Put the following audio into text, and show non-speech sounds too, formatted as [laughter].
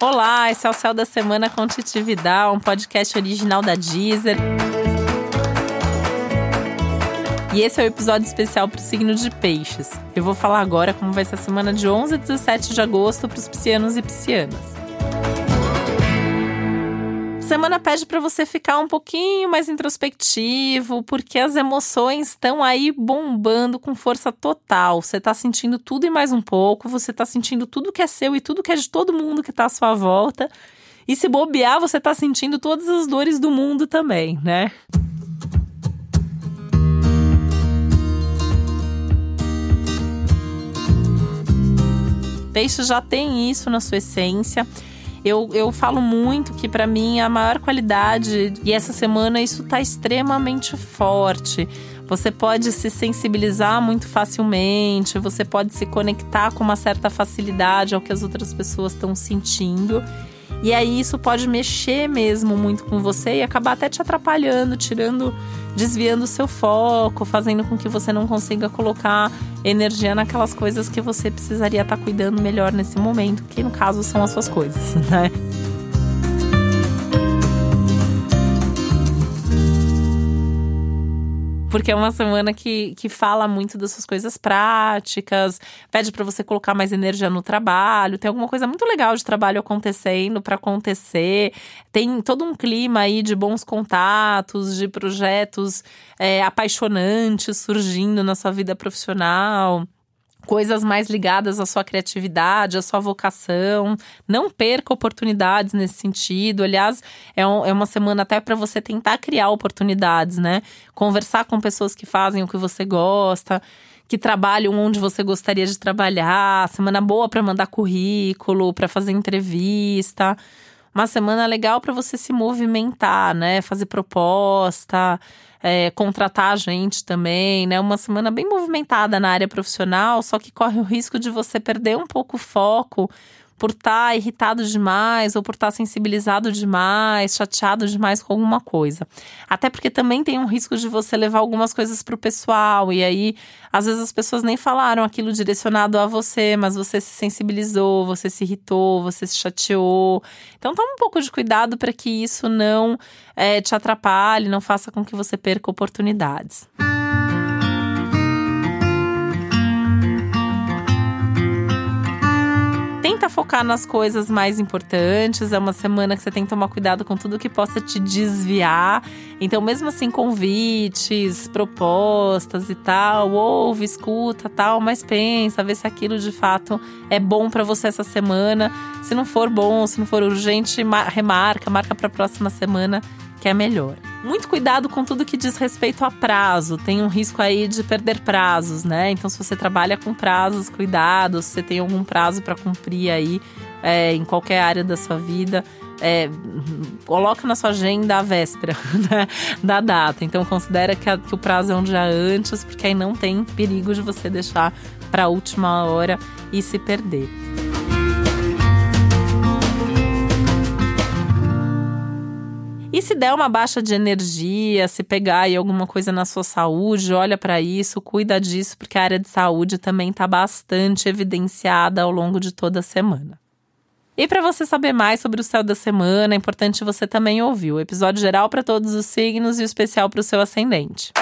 Olá, esse é o Céu da Semana com Titi Vidal, um podcast original da Deezer. E esse é o episódio especial para o signo de Peixes. Eu vou falar agora como vai ser a semana de 11 a 17 de agosto para os piscianos e piscianas semana pede para você ficar um pouquinho mais introspectivo, porque as emoções estão aí bombando com força total. Você tá sentindo tudo e mais um pouco, você tá sentindo tudo que é seu e tudo que é de todo mundo que tá à sua volta. E se bobear, você tá sentindo todas as dores do mundo também, né? Peixe já tem isso na sua essência. Eu, eu falo muito que para mim a maior qualidade, e essa semana isso tá extremamente forte. Você pode se sensibilizar muito facilmente, você pode se conectar com uma certa facilidade ao que as outras pessoas estão sentindo. E aí isso pode mexer mesmo muito com você e acabar até te atrapalhando, tirando, desviando o seu foco, fazendo com que você não consiga colocar energia naquelas coisas que você precisaria estar tá cuidando melhor nesse momento, que no caso são as suas coisas, [laughs] né? Porque é uma semana que, que fala muito das suas coisas práticas, pede para você colocar mais energia no trabalho, tem alguma coisa muito legal de trabalho acontecendo para acontecer, tem todo um clima aí de bons contatos, de projetos é, apaixonantes surgindo na sua vida profissional coisas mais ligadas à sua criatividade, à sua vocação. Não perca oportunidades nesse sentido. Aliás, é, um, é uma semana até para você tentar criar oportunidades, né? Conversar com pessoas que fazem o que você gosta que trabalham onde você gostaria de trabalhar, semana boa para mandar currículo, para fazer entrevista. Uma semana legal para você se movimentar, né? Fazer proposta, é, contratar gente também, né? Uma semana bem movimentada na área profissional, só que corre o risco de você perder um pouco o foco por estar tá irritado demais ou por estar tá sensibilizado demais, chateado demais com alguma coisa. Até porque também tem um risco de você levar algumas coisas para o pessoal e aí às vezes as pessoas nem falaram aquilo direcionado a você, mas você se sensibilizou, você se irritou, você se chateou. Então toma um pouco de cuidado para que isso não é, te atrapalhe, não faça com que você perca oportunidades. Nas coisas mais importantes. É uma semana que você tem que tomar cuidado com tudo que possa te desviar. Então, mesmo assim, convites, propostas e tal, ouve, escuta, tal, mas pensa, vê se aquilo de fato é bom para você essa semana. Se não for bom, se não for urgente, remarca, marca para a próxima semana que é melhor. Muito cuidado com tudo que diz respeito a prazo. Tem um risco aí de perder prazos, né? Então, se você trabalha com prazos, cuidado. Se você tem algum prazo para cumprir aí é, em qualquer área da sua vida, é, coloca na sua agenda a véspera [laughs] né, da data. Então, considera que, a, que o prazo é um dia antes, porque aí não tem perigo de você deixar para a última hora e se perder. E se der uma baixa de energia, se pegar aí alguma coisa na sua saúde, olha para isso, cuida disso, porque a área de saúde também está bastante evidenciada ao longo de toda a semana. E para você saber mais sobre o céu da semana, é importante você também ouvir o episódio geral para todos os signos e o especial para o seu ascendente.